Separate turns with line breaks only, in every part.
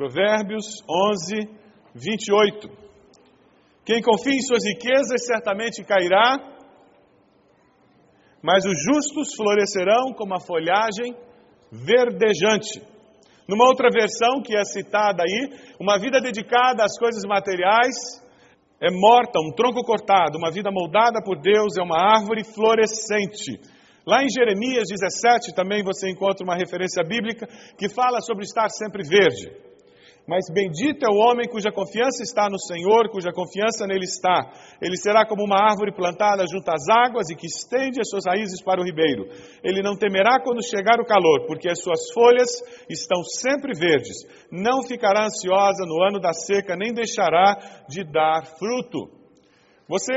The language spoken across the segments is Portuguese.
Provérbios 11, 28. Quem confia em suas riquezas certamente cairá, mas os justos florescerão como a folhagem verdejante. Numa outra versão que é citada aí, uma vida dedicada às coisas materiais é morta, um tronco cortado, uma vida moldada por Deus é uma árvore florescente. Lá em Jeremias 17 também você encontra uma referência bíblica que fala sobre estar sempre verde. Mas bendito é o homem cuja confiança está no Senhor, cuja confiança nele está. Ele será como uma árvore plantada junto às águas e que estende as suas raízes para o ribeiro. Ele não temerá quando chegar o calor, porque as suas folhas estão sempre verdes. Não ficará ansiosa no ano da seca, nem deixará de dar fruto. Você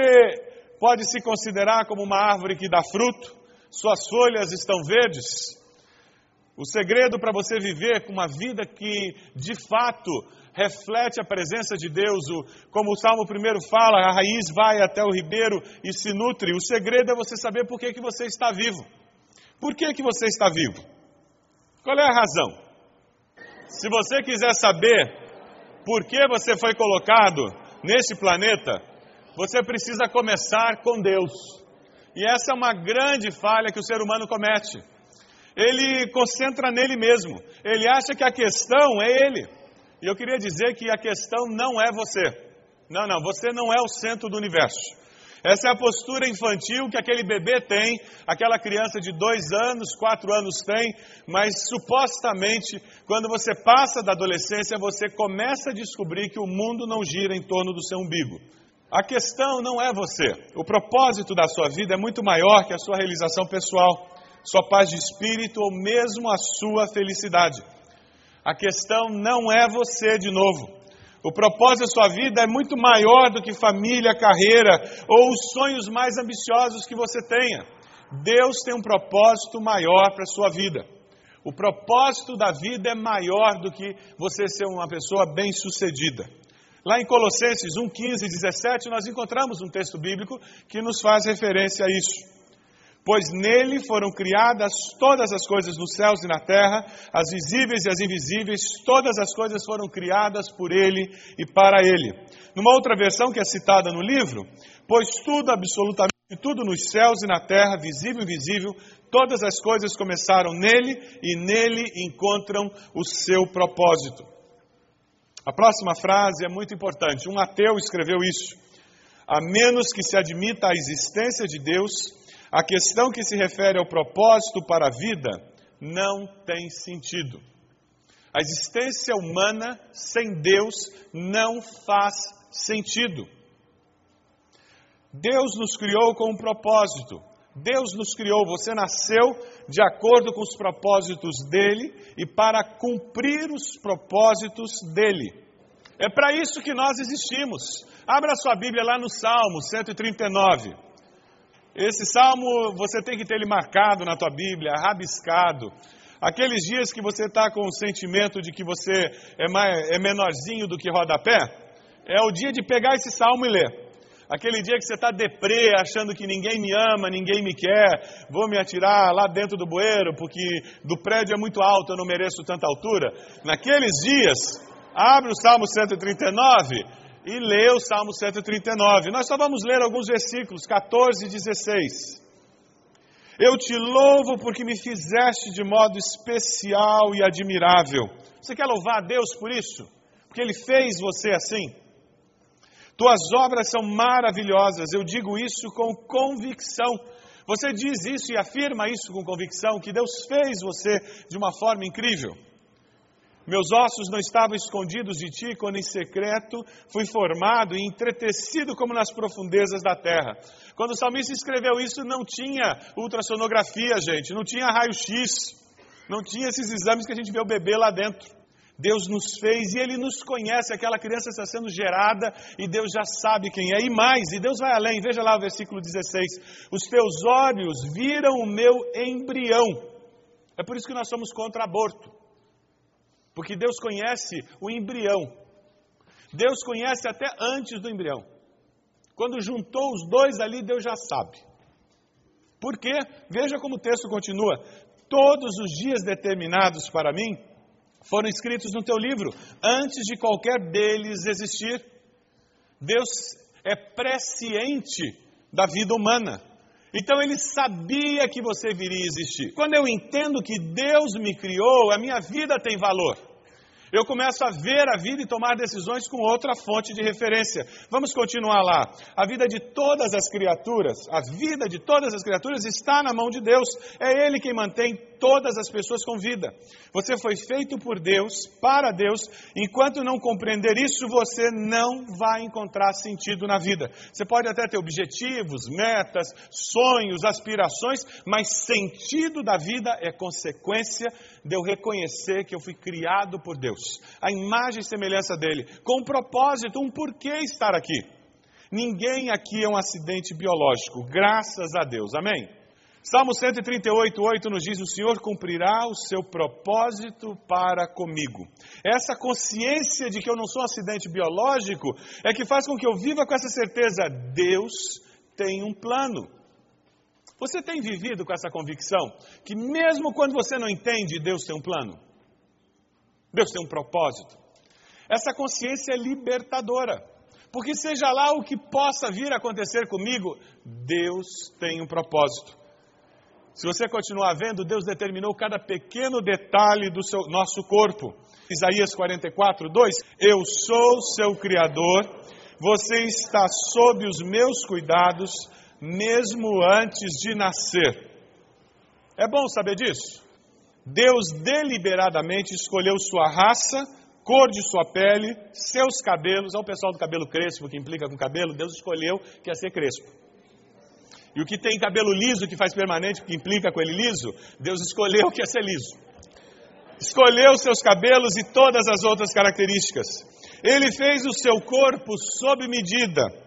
pode se considerar como uma árvore que dá fruto? Suas folhas estão verdes? O segredo para você viver com uma vida que de fato reflete a presença de Deus, como o Salmo primeiro fala, a raiz vai até o ribeiro e se nutre. O segredo é você saber por que, que você está vivo. Por que, que você está vivo? Qual é a razão? Se você quiser saber por que você foi colocado neste planeta, você precisa começar com Deus. E essa é uma grande falha que o ser humano comete ele concentra nele mesmo. Ele acha que a questão é ele. E eu queria dizer que a questão não é você. Não, não, você não é o centro do universo. Essa é a postura infantil que aquele bebê tem, aquela criança de dois anos, quatro anos tem, mas supostamente, quando você passa da adolescência, você começa a descobrir que o mundo não gira em torno do seu umbigo. A questão não é você. O propósito da sua vida é muito maior que a sua realização pessoal sua paz de espírito ou mesmo a sua felicidade. A questão não é você de novo. O propósito da sua vida é muito maior do que família, carreira ou os sonhos mais ambiciosos que você tenha. Deus tem um propósito maior para a sua vida. O propósito da vida é maior do que você ser uma pessoa bem-sucedida. Lá em Colossenses 1, 15 e 17, nós encontramos um texto bíblico que nos faz referência a isso pois nele foram criadas todas as coisas nos céus e na terra, as visíveis e as invisíveis, todas as coisas foram criadas por ele e para ele. Numa outra versão que é citada no livro, pois tudo, absolutamente tudo nos céus e na terra, visível e invisível, todas as coisas começaram nele e nele encontram o seu propósito. A próxima frase é muito importante. Um ateu escreveu isso. A menos que se admita a existência de Deus, a questão que se refere ao propósito para a vida não tem sentido. A existência humana sem Deus não faz sentido. Deus nos criou com um propósito. Deus nos criou, você nasceu de acordo com os propósitos dele e para cumprir os propósitos dele. É para isso que nós existimos. Abra sua Bíblia lá no Salmo 139. Esse salmo você tem que ter ele marcado na tua Bíblia, rabiscado. Aqueles dias que você está com o sentimento de que você é, mais, é menorzinho do que rodapé, é o dia de pegar esse salmo e ler. Aquele dia que você está deprê, achando que ninguém me ama, ninguém me quer, vou me atirar lá dentro do bueiro porque do prédio é muito alto, eu não mereço tanta altura. Naqueles dias, abre o Salmo 139 e lê o Salmo 139. Nós só vamos ler alguns versículos, 14 e 16. Eu te louvo porque me fizeste de modo especial e admirável. Você quer louvar a Deus por isso? Porque Ele fez você assim? Tuas obras são maravilhosas, eu digo isso com convicção. Você diz isso e afirma isso com convicção, que Deus fez você de uma forma incrível. Meus ossos não estavam escondidos de ti quando em secreto fui formado e entretecido como nas profundezas da terra. Quando o salmista escreveu isso, não tinha ultrassonografia, gente, não tinha raio-x, não tinha esses exames que a gente vê o bebê lá dentro. Deus nos fez e Ele nos conhece. Aquela criança está sendo gerada e Deus já sabe quem é. E mais, e Deus vai além. Veja lá o versículo 16: Os teus olhos viram o meu embrião. É por isso que nós somos contra aborto. Porque Deus conhece o embrião. Deus conhece até antes do embrião. Quando juntou os dois ali, Deus já sabe. Por quê? Veja como o texto continua. Todos os dias determinados para mim foram escritos no teu livro antes de qualquer deles existir. Deus é presciente da vida humana. Então ele sabia que você viria existir. Quando eu entendo que Deus me criou, a minha vida tem valor eu começo a ver a vida e tomar decisões com outra fonte de referência. Vamos continuar lá. A vida de todas as criaturas, a vida de todas as criaturas está na mão de Deus. É Ele quem mantém todas as pessoas com vida. Você foi feito por Deus, para Deus. Enquanto não compreender isso, você não vai encontrar sentido na vida. Você pode até ter objetivos, metas, sonhos, aspirações, mas sentido da vida é consequência de eu reconhecer que eu fui criado por Deus, a imagem e semelhança dele, com um propósito, um porquê estar aqui. Ninguém aqui é um acidente biológico, graças a Deus, amém? Salmo 138, 8 nos diz: O Senhor cumprirá o seu propósito para comigo. Essa consciência de que eu não sou um acidente biológico é que faz com que eu viva com essa certeza: Deus tem um plano. Você tem vivido com essa convicção que, mesmo quando você não entende, Deus tem um plano? Deus tem um propósito? Essa consciência é libertadora. Porque, seja lá o que possa vir a acontecer comigo, Deus tem um propósito. Se você continuar vendo, Deus determinou cada pequeno detalhe do seu, nosso corpo. Isaías 44, 2: Eu sou seu Criador, você está sob os meus cuidados, mesmo antes de nascer. É bom saber disso. Deus deliberadamente escolheu sua raça, cor de sua pele, seus cabelos. Olha o pessoal do cabelo crespo que implica com cabelo. Deus escolheu que ia ser crespo. E o que tem cabelo liso, que faz permanente, que implica com ele liso, Deus escolheu que ia ser liso. Escolheu seus cabelos e todas as outras características. Ele fez o seu corpo sob medida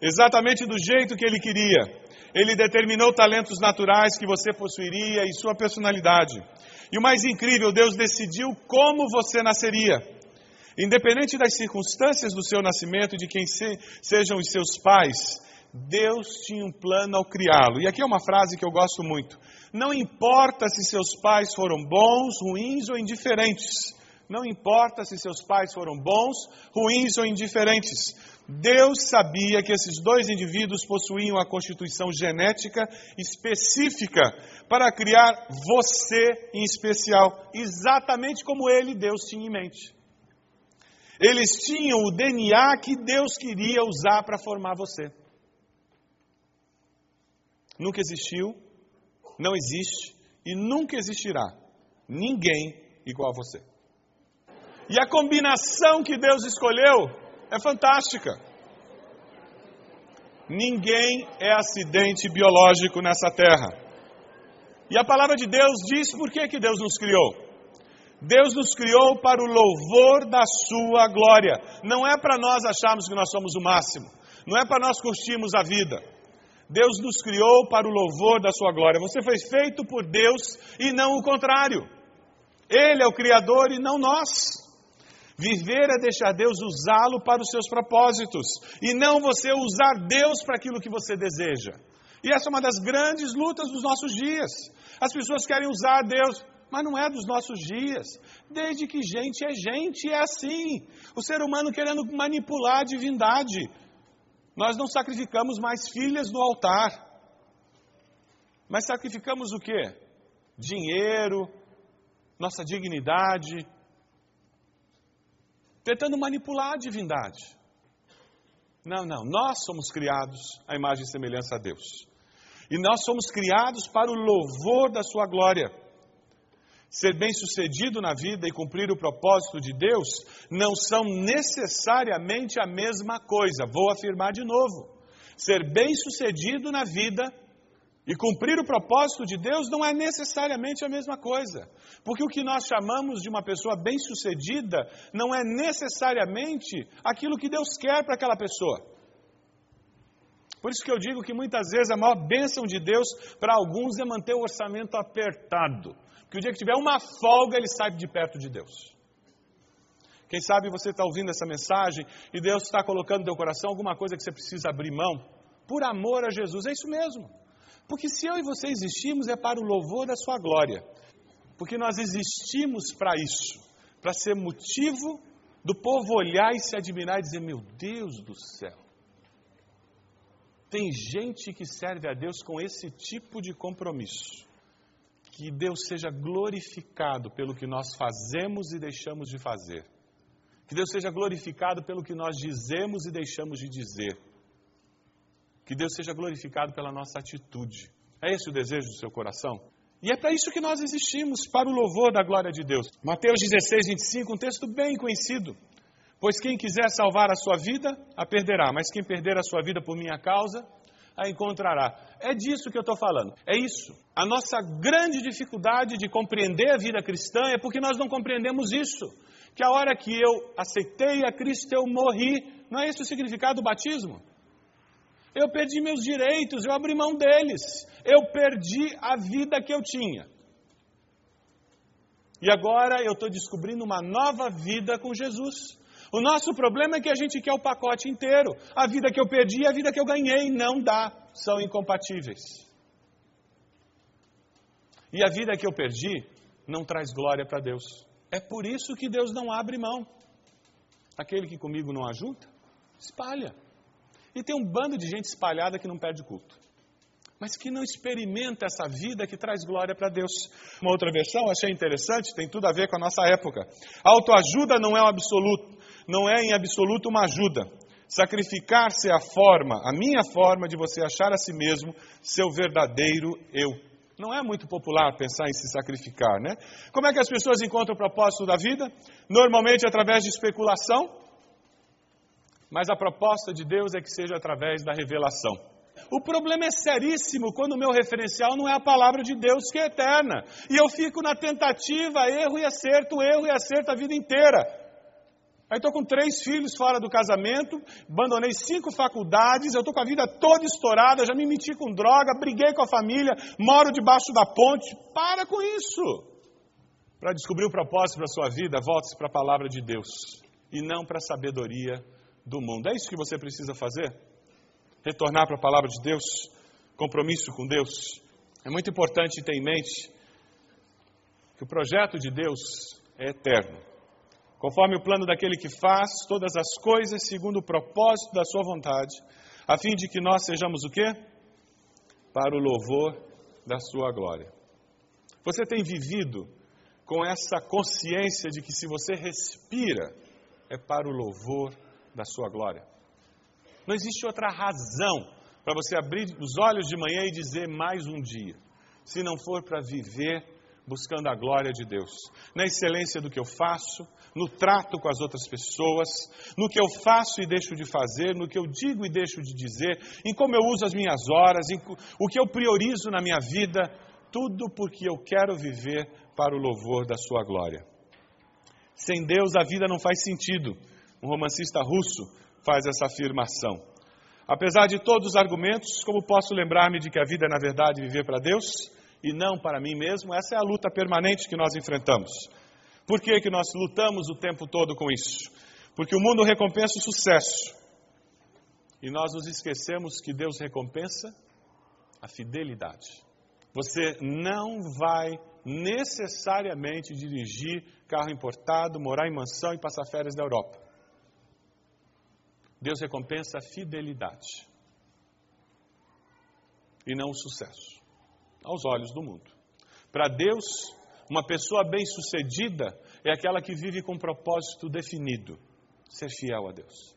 exatamente do jeito que ele queria. Ele determinou talentos naturais que você possuiria e sua personalidade. E o mais incrível, Deus decidiu como você nasceria. Independente das circunstâncias do seu nascimento e de quem se, sejam os seus pais, Deus tinha um plano ao criá-lo. E aqui é uma frase que eu gosto muito. Não importa se seus pais foram bons, ruins ou indiferentes. Não importa se seus pais foram bons, ruins ou indiferentes. Deus sabia que esses dois indivíduos possuíam a constituição genética específica para criar você em especial, exatamente como ele, Deus, tinha em mente. Eles tinham o DNA que Deus queria usar para formar você. Nunca existiu, não existe e nunca existirá ninguém igual a você. E a combinação que Deus escolheu é fantástica. Ninguém é acidente biológico nessa terra. E a palavra de Deus diz por que, que Deus nos criou. Deus nos criou para o louvor da Sua glória. Não é para nós acharmos que nós somos o máximo. Não é para nós curtirmos a vida. Deus nos criou para o louvor da Sua glória. Você foi feito por Deus e não o contrário. Ele é o Criador e não nós. Viver é deixar Deus usá-lo para os seus propósitos e não você usar Deus para aquilo que você deseja. E essa é uma das grandes lutas dos nossos dias. As pessoas querem usar Deus, mas não é dos nossos dias. Desde que gente é gente, é assim. O ser humano querendo manipular a divindade. Nós não sacrificamos mais filhas no altar, mas sacrificamos o quê? Dinheiro, nossa dignidade, tentando manipular a divindade. Não, não, nós somos criados à imagem e semelhança a Deus. E nós somos criados para o louvor da Sua glória. Ser bem-sucedido na vida e cumprir o propósito de Deus não são necessariamente a mesma coisa. Vou afirmar de novo. Ser bem-sucedido na vida e cumprir o propósito de Deus não é necessariamente a mesma coisa. Porque o que nós chamamos de uma pessoa bem-sucedida não é necessariamente aquilo que Deus quer para aquela pessoa. Por isso que eu digo que muitas vezes a maior bênção de Deus para alguns é manter o orçamento apertado. Porque o dia que tiver uma folga, ele sai de perto de Deus. Quem sabe você está ouvindo essa mensagem e Deus está colocando no teu coração alguma coisa que você precisa abrir mão por amor a Jesus. É isso mesmo. Porque se eu e você existimos é para o louvor da sua glória. Porque nós existimos para isso, para ser motivo do povo olhar e se admirar e dizer: Meu Deus do céu. Tem gente que serve a Deus com esse tipo de compromisso. Que Deus seja glorificado pelo que nós fazemos e deixamos de fazer. Que Deus seja glorificado pelo que nós dizemos e deixamos de dizer. Que Deus seja glorificado pela nossa atitude. É esse o desejo do seu coração? E é para isso que nós existimos, para o louvor da glória de Deus. Mateus 16, 25, um texto bem conhecido. Pois quem quiser salvar a sua vida, a perderá, mas quem perder a sua vida por minha causa, a encontrará. É disso que eu estou falando. É isso. A nossa grande dificuldade de compreender a vida cristã é porque nós não compreendemos isso. Que a hora que eu aceitei a Cristo, eu morri. Não é esse o significado do batismo? Eu perdi meus direitos, eu abri mão deles. Eu perdi a vida que eu tinha. E agora eu estou descobrindo uma nova vida com Jesus. O nosso problema é que a gente quer o pacote inteiro. A vida que eu perdi e a vida que eu ganhei. Não dá, são incompatíveis. E a vida que eu perdi não traz glória para Deus. É por isso que Deus não abre mão. Aquele que comigo não ajuda, espalha. E tem um bando de gente espalhada que não perde culto. Mas que não experimenta essa vida que traz glória para Deus. Uma outra versão, achei interessante, tem tudo a ver com a nossa época. Autoajuda não é um absoluto, não é em absoluto uma ajuda. Sacrificar-se é a forma, a minha forma de você achar a si mesmo seu verdadeiro eu. Não é muito popular pensar em se sacrificar, né? Como é que as pessoas encontram o propósito da vida? Normalmente através de especulação, mas a proposta de Deus é que seja através da revelação. O problema é seríssimo quando o meu referencial não é a palavra de Deus que é eterna. E eu fico na tentativa, erro e acerto, erro e acerto a vida inteira. Aí estou com três filhos fora do casamento, abandonei cinco faculdades, eu estou com a vida toda estourada, já me meti com droga, briguei com a família, moro debaixo da ponte. Para com isso! Para descobrir o propósito para a sua vida, volte-se para a palavra de Deus e não para a sabedoria do mundo. É isso que você precisa fazer? Retornar para a palavra de Deus, compromisso com Deus. É muito importante ter em mente que o projeto de Deus é eterno. Conforme o plano daquele que faz todas as coisas segundo o propósito da sua vontade, a fim de que nós sejamos o quê? Para o louvor da sua glória. Você tem vivido com essa consciência de que se você respira, é para o louvor da sua glória. Não existe outra razão para você abrir os olhos de manhã e dizer mais um dia, se não for para viver buscando a glória de Deus, na excelência do que eu faço, no trato com as outras pessoas, no que eu faço e deixo de fazer, no que eu digo e deixo de dizer, em como eu uso as minhas horas, em o que eu priorizo na minha vida, tudo porque eu quero viver para o louvor da Sua glória. Sem Deus a vida não faz sentido. Um romancista russo faz essa afirmação. Apesar de todos os argumentos, como posso lembrar-me de que a vida é, na verdade, viver para Deus e não para mim mesmo? Essa é a luta permanente que nós enfrentamos. Por que, que nós lutamos o tempo todo com isso? Porque o mundo recompensa o sucesso. E nós nos esquecemos que Deus recompensa a fidelidade. Você não vai necessariamente dirigir carro importado, morar em mansão e passar férias na Europa. Deus recompensa a fidelidade e não o sucesso, aos olhos do mundo. Para Deus, uma pessoa bem-sucedida é aquela que vive com um propósito definido: ser fiel a Deus.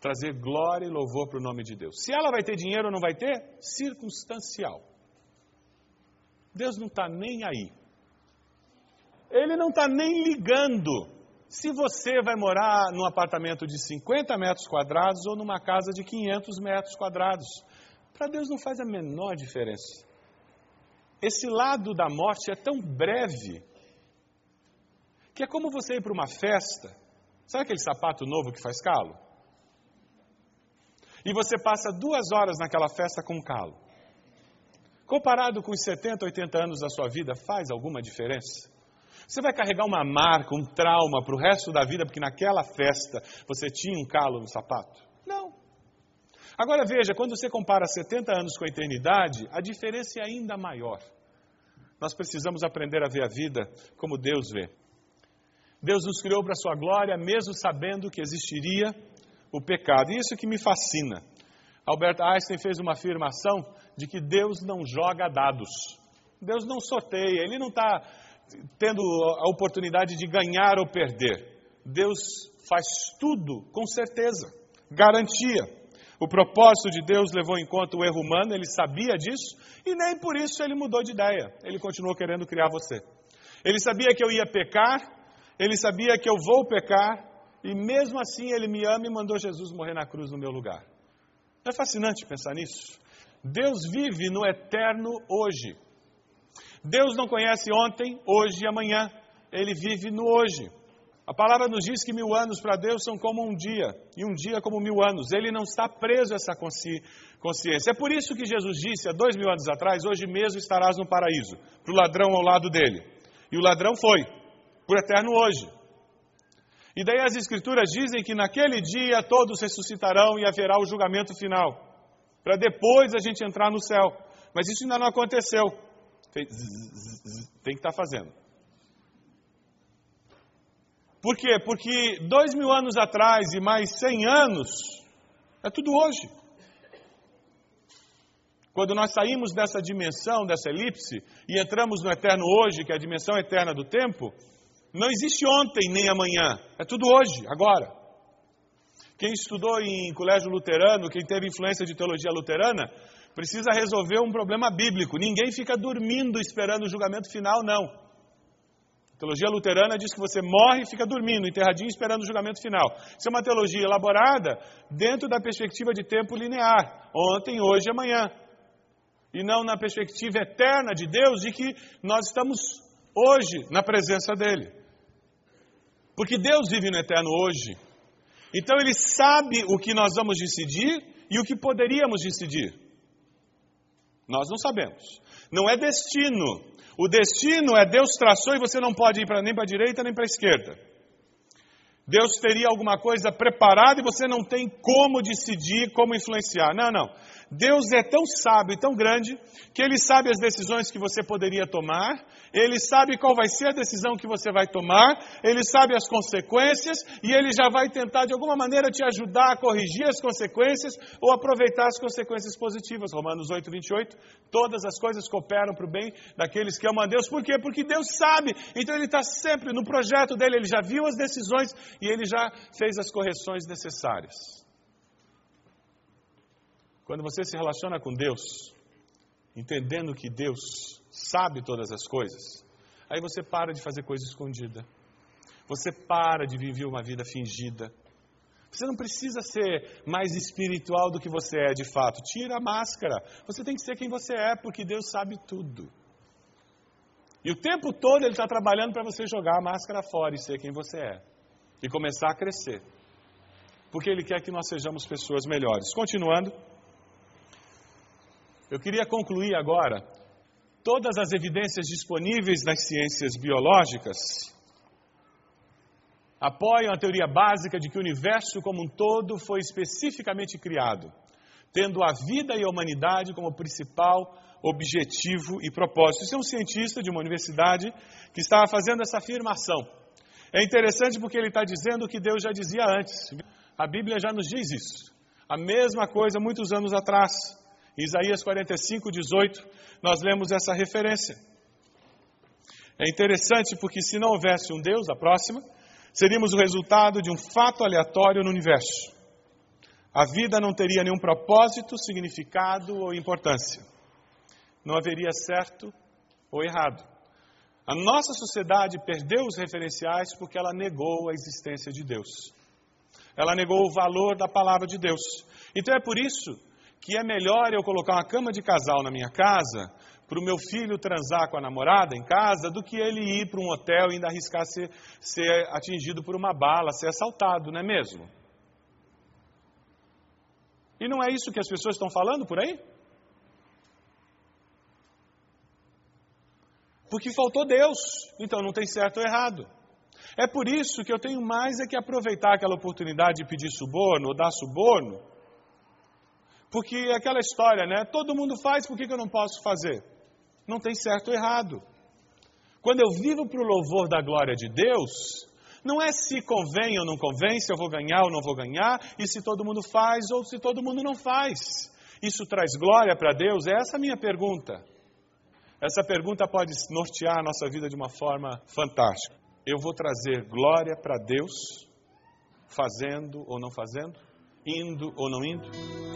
Trazer glória e louvor para o nome de Deus. Se ela vai ter dinheiro ou não vai ter, circunstancial. Deus não está nem aí. Ele não está nem ligando se você vai morar num apartamento de 50 metros quadrados ou numa casa de 500 metros quadrados. Para Deus não faz a menor diferença. Esse lado da morte é tão breve que é como você ir para uma festa. Sabe aquele sapato novo que faz calo? E você passa duas horas naquela festa com calo. Comparado com os 70, 80 anos da sua vida, faz alguma diferença? Você vai carregar uma marca, um trauma para o resto da vida, porque naquela festa você tinha um calo no sapato? Não. Agora veja, quando você compara 70 anos com a eternidade, a diferença é ainda maior. Nós precisamos aprender a ver a vida como Deus vê. Deus nos criou para a sua glória, mesmo sabendo que existiria o pecado. E isso que me fascina. Albert Einstein fez uma afirmação de que Deus não joga dados. Deus não sorteia, ele não está tendo a oportunidade de ganhar ou perder. Deus faz tudo com certeza, garantia. O propósito de Deus levou em conta o erro humano, ele sabia disso e nem por isso ele mudou de ideia. Ele continuou querendo criar você. Ele sabia que eu ia pecar, ele sabia que eu vou pecar e mesmo assim ele me ama e mandou Jesus morrer na cruz no meu lugar. É fascinante pensar nisso? Deus vive no eterno hoje. Deus não conhece ontem, hoje e amanhã. Ele vive no hoje. A palavra nos diz que mil anos para Deus são como um dia, e um dia como mil anos. Ele não está preso a essa consciência. É por isso que Jesus disse há dois mil anos atrás: Hoje mesmo estarás no paraíso, para o ladrão ao lado dele. E o ladrão foi, por eterno hoje. E daí as Escrituras dizem que naquele dia todos ressuscitarão e haverá o julgamento final, para depois a gente entrar no céu. Mas isso ainda não aconteceu. Tem que estar tá fazendo. Por quê? Porque dois mil anos atrás e mais cem anos é tudo hoje. Quando nós saímos dessa dimensão, dessa elipse, e entramos no eterno hoje, que é a dimensão eterna do tempo, não existe ontem nem amanhã, é tudo hoje, agora. Quem estudou em colégio luterano, quem teve influência de teologia luterana, precisa resolver um problema bíblico. Ninguém fica dormindo esperando o julgamento final, não. Teologia luterana diz que você morre e fica dormindo, enterradinho, esperando o julgamento final. Isso é uma teologia elaborada dentro da perspectiva de tempo linear, ontem, hoje e amanhã. E não na perspectiva eterna de Deus, de que nós estamos hoje na presença dEle. Porque Deus vive no eterno hoje. Então Ele sabe o que nós vamos decidir e o que poderíamos decidir. Nós não sabemos. Não é destino. O destino é Deus traçou e você não pode ir nem para a direita nem para a esquerda. Deus teria alguma coisa preparada e você não tem como decidir, como influenciar. Não, não. Deus é tão sábio e tão grande que Ele sabe as decisões que você poderia tomar, Ele sabe qual vai ser a decisão que você vai tomar, Ele sabe as consequências e Ele já vai tentar de alguma maneira te ajudar a corrigir as consequências ou aproveitar as consequências positivas. Romanos 8, 28. Todas as coisas cooperam para o bem daqueles que amam a Deus. Por quê? Porque Deus sabe. Então Ele está sempre no projeto dele, Ele já viu as decisões e Ele já fez as correções necessárias. Quando você se relaciona com Deus, entendendo que Deus sabe todas as coisas, Aí você para de fazer coisa escondida. Você para de viver uma vida fingida. Você não precisa ser mais espiritual do que você é de fato. Tira a máscara. Você tem que ser quem você é, porque Deus sabe tudo. E o tempo todo Ele está trabalhando para você jogar a máscara fora e ser quem você é. E começar a crescer. Porque Ele quer que nós sejamos pessoas melhores. Continuando. Eu queria concluir agora. Todas as evidências disponíveis nas ciências biológicas apoiam a teoria básica de que o universo como um todo foi especificamente criado, tendo a vida e a humanidade como principal objetivo e propósito. Isso é um cientista de uma universidade que estava fazendo essa afirmação. É interessante porque ele está dizendo o que Deus já dizia antes. A Bíblia já nos diz isso. A mesma coisa muitos anos atrás. Isaías 45, 18, nós lemos essa referência. É interessante porque se não houvesse um Deus, a próxima, seríamos o resultado de um fato aleatório no universo. A vida não teria nenhum propósito, significado ou importância. Não haveria certo ou errado. A nossa sociedade perdeu os referenciais porque ela negou a existência de Deus. Ela negou o valor da palavra de Deus. Então é por isso que é melhor eu colocar uma cama de casal na minha casa para o meu filho transar com a namorada em casa do que ele ir para um hotel e ainda arriscar ser, ser atingido por uma bala, ser assaltado, não é mesmo? E não é isso que as pessoas estão falando por aí? Porque faltou Deus, então não tem certo ou errado. É por isso que eu tenho mais é que aproveitar aquela oportunidade de pedir suborno ou dar suborno, porque é aquela história, né? Todo mundo faz, por que, eu não posso fazer? Não tem certo ou errado. Quando eu vivo para o louvor da glória de Deus, não é se convém ou não convém, se eu vou ganhar ou não vou ganhar, e se todo mundo faz ou se todo mundo não faz. Isso traz glória para Deus? É essa a minha pergunta. Essa pergunta pode nortear a nossa vida de uma forma fantástica. Eu vou trazer glória para Deus, fazendo ou não fazendo, indo ou não indo?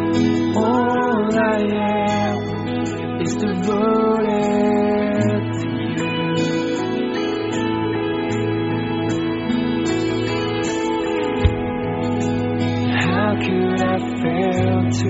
All I am is devoted to you. How could I fail to